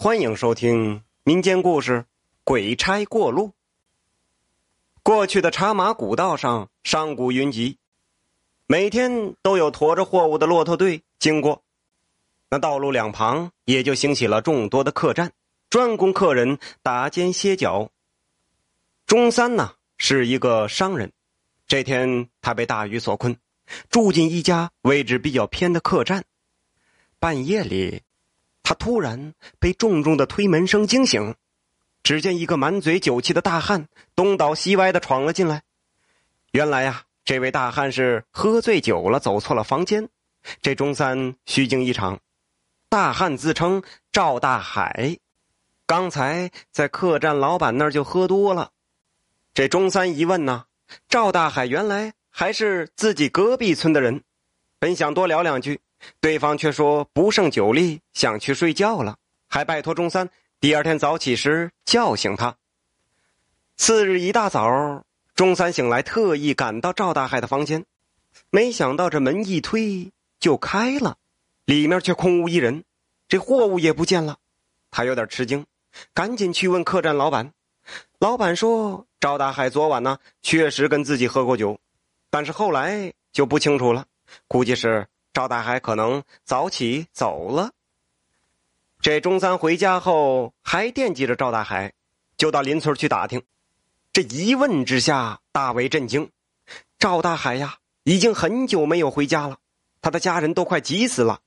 欢迎收听民间故事《鬼差过路》。过去的茶马古道上，商贾云集，每天都有驮着货物的骆驼队经过。那道路两旁也就兴起了众多的客栈，专供客人打尖歇脚。中三呢是一个商人，这天他被大雨所困，住进一家位置比较偏的客栈。半夜里。他突然被重重的推门声惊醒，只见一个满嘴酒气的大汉东倒西歪的闯了进来。原来呀，这位大汉是喝醉酒了，走错了房间。这中三虚惊一场。大汉自称赵大海，刚才在客栈老板那儿就喝多了。这中三一问呢，赵大海原来还是自己隔壁村的人，本想多聊两句。对方却说不胜酒力，想去睡觉了，还拜托中三第二天早起时叫醒他。次日一大早，中三醒来，特意赶到赵大海的房间，没想到这门一推就开了，里面却空无一人，这货物也不见了。他有点吃惊，赶紧去问客栈老板。老板说赵大海昨晚呢确实跟自己喝过酒，但是后来就不清楚了，估计是。赵大海可能早起走了。这中三回家后还惦记着赵大海，就到邻村去打听。这一问之下，大为震惊。赵大海呀，已经很久没有回家了，他的家人都快急死了。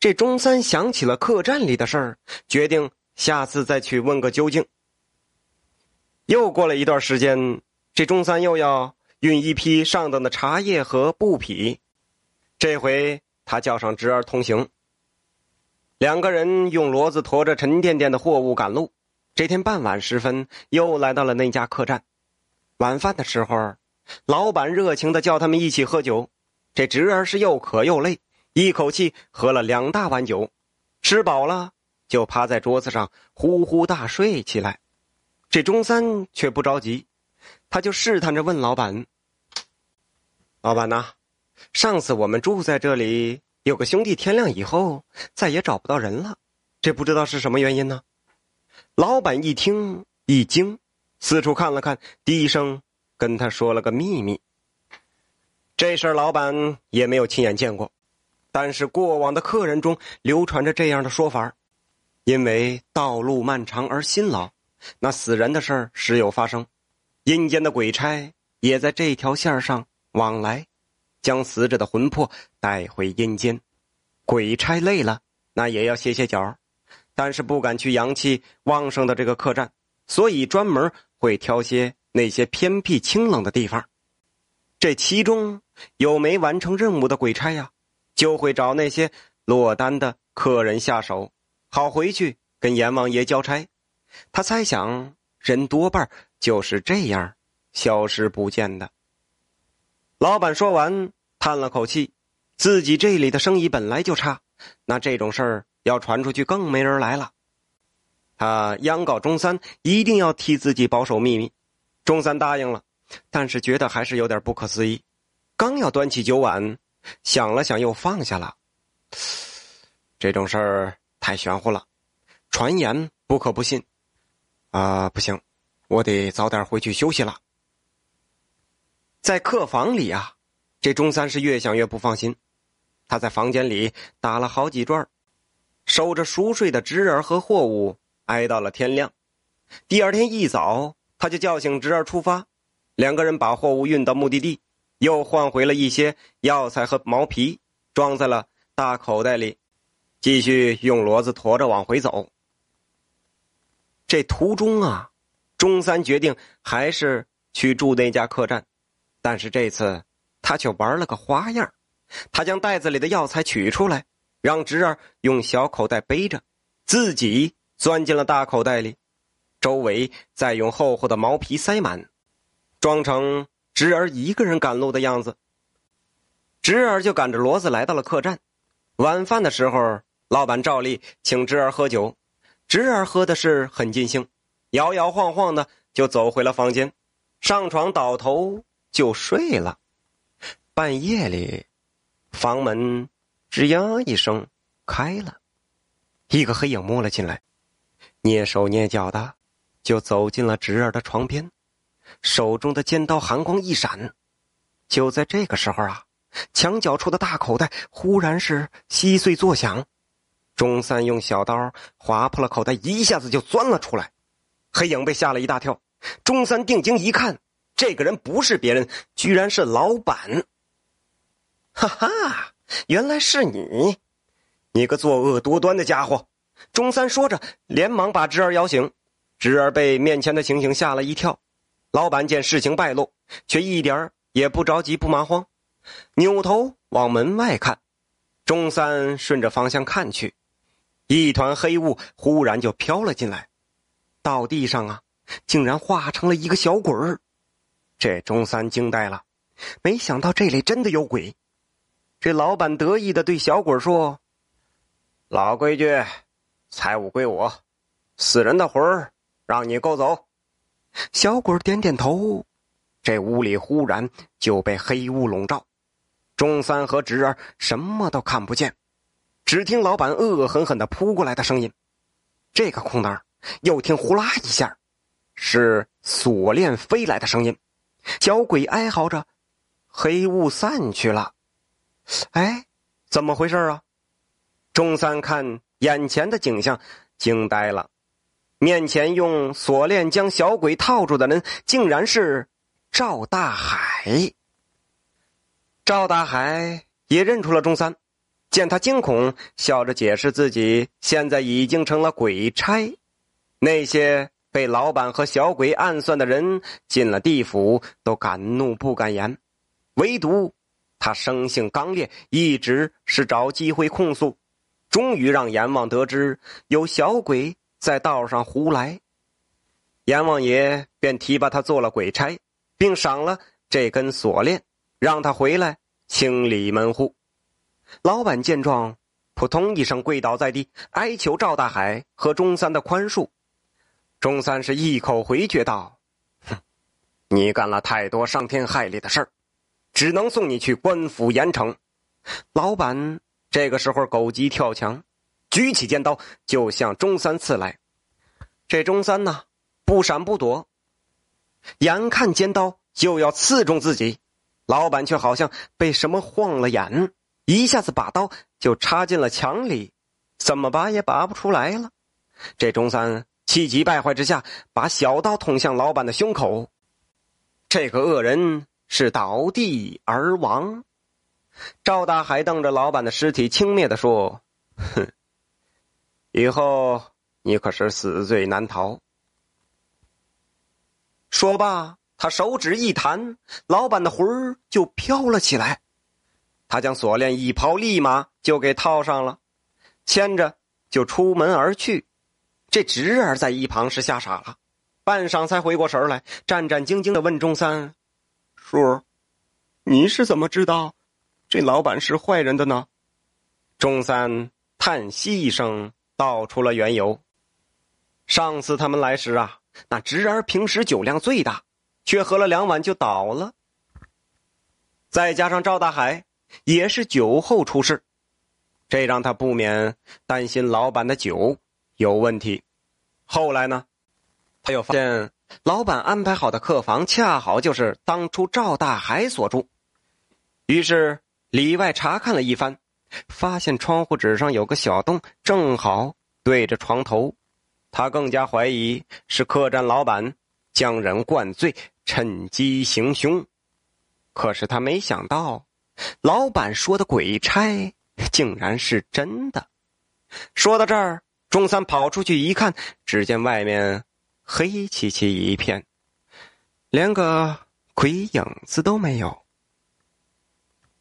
这中三想起了客栈里的事儿，决定下次再去问个究竟。又过了一段时间，这中三又要运一批上等的茶叶和布匹。这回他叫上侄儿同行，两个人用骡子驮着沉甸甸的货物赶路。这天傍晚时分，又来到了那家客栈。晚饭的时候，老板热情的叫他们一起喝酒。这侄儿是又渴又累，一口气喝了两大碗酒，吃饱了就趴在桌子上呼呼大睡起来。这中三却不着急，他就试探着问老板：“老板呐？”上次我们住在这里，有个兄弟天亮以后再也找不到人了，这不知道是什么原因呢？老板一听一惊，四处看了看，低声跟他说了个秘密。这事儿老板也没有亲眼见过，但是过往的客人中流传着这样的说法因为道路漫长而辛劳，那死人的事儿时有发生，阴间的鬼差也在这条线上往来。将死者的魂魄带回阴间，鬼差累了，那也要歇歇脚，但是不敢去阳气旺盛的这个客栈，所以专门会挑些那些偏僻清冷的地方。这其中有没完成任务的鬼差呀，就会找那些落单的客人下手，好回去跟阎王爷交差。他猜想，人多半就是这样消失不见的。老板说完。叹了口气，自己这里的生意本来就差，那这种事儿要传出去更没人来了。他央告中三一定要替自己保守秘密，中三答应了，但是觉得还是有点不可思议。刚要端起酒碗，想了想又放下了。这种事儿太玄乎了，传言不可不信。啊，不行，我得早点回去休息了。在客房里啊。这中三是越想越不放心，他在房间里打了好几转，守着熟睡的侄儿和货物，挨到了天亮。第二天一早，他就叫醒侄儿出发，两个人把货物运到目的地，又换回了一些药材和毛皮，装在了大口袋里，继续用骡子驮着往回走。这途中啊，中三决定还是去住那家客栈，但是这次。他却玩了个花样，他将袋子里的药材取出来，让侄儿用小口袋背着，自己钻进了大口袋里，周围再用厚厚的毛皮塞满，装成侄儿一个人赶路的样子。侄儿就赶着骡子来到了客栈。晚饭的时候，老板照例请侄儿喝酒，侄儿喝的是很尽兴，摇摇晃晃的就走回了房间，上床倒头就睡了。半夜里，房门吱呀一声开了，一个黑影摸了进来。蹑手蹑脚的就走进了侄儿的床边，手中的尖刀寒光一闪。就在这个时候啊，墙角处的大口袋忽然是稀碎作响，钟三用小刀划破了口袋，一下子就钻了出来。黑影被吓了一大跳，钟三定睛一看，这个人不是别人，居然是老板。哈哈，原来是你，你个作恶多端的家伙！钟三说着，连忙把侄儿摇醒。侄儿被面前的情形吓了一跳。老板见事情败露，却一点也不着急，不麻慌，扭头往门外看。钟三顺着方向看去，一团黑雾忽然就飘了进来，到地上啊，竟然化成了一个小鬼儿。这钟三惊呆了，没想到这里真的有鬼。这老板得意的对小鬼说：“老规矩，财物归我，死人的魂儿让你勾走。”小鬼点点头。这屋里忽然就被黑雾笼罩，钟三和侄儿什么都看不见，只听老板恶狠狠的扑过来的声音。这个空档，又听呼啦一下，是锁链飞来的声音。小鬼哀嚎着，黑雾散去了。哎，怎么回事啊？钟三看眼前的景象，惊呆了。面前用锁链将小鬼套住的人，竟然是赵大海。赵大海也认出了钟三，见他惊恐，笑着解释自己现在已经成了鬼差。那些被老板和小鬼暗算的人，进了地府都敢怒不敢言，唯独。他生性刚烈，一直是找机会控诉，终于让阎王得知有小鬼在道上胡来，阎王爷便提拔他做了鬼差，并赏了这根锁链，让他回来清理门户。老板见状，扑通一声跪倒在地，哀求赵大海和钟三的宽恕。钟三是一口回绝道：“哼，你干了太多伤天害理的事儿。”只能送你去官府严惩。老板这个时候狗急跳墙，举起尖刀就向钟三刺来。这钟三呢，不闪不躲，眼看尖刀就要刺中自己，老板却好像被什么晃了眼，一下子把刀就插进了墙里，怎么拔也拔不出来了。这钟三气急败坏之下，把小刀捅向老板的胸口。这个恶人。是倒地而亡。赵大海瞪着老板的尸体，轻蔑的说：“哼，以后你可是死罪难逃。”说罢，他手指一弹，老板的魂儿就飘了起来。他将锁链一抛，立马就给套上了，牵着就出门而去。这侄儿在一旁是吓傻了，半晌才回过神来，战战兢兢的问钟三。叔，你是怎么知道这老板是坏人的呢？钟三叹息一声，道出了缘由。上次他们来时啊，那侄儿平时酒量最大，却喝了两碗就倒了。再加上赵大海也是酒后出事，这让他不免担心老板的酒有问题。后来呢，他又发现。老板安排好的客房，恰好就是当初赵大海所住。于是里外查看了一番，发现窗户纸上有个小洞，正好对着床头。他更加怀疑是客栈老板将人灌醉，趁机行凶。可是他没想到，老板说的鬼差竟然是真的。说到这儿，钟三跑出去一看，只见外面。黑漆漆一片，连个鬼影子都没有。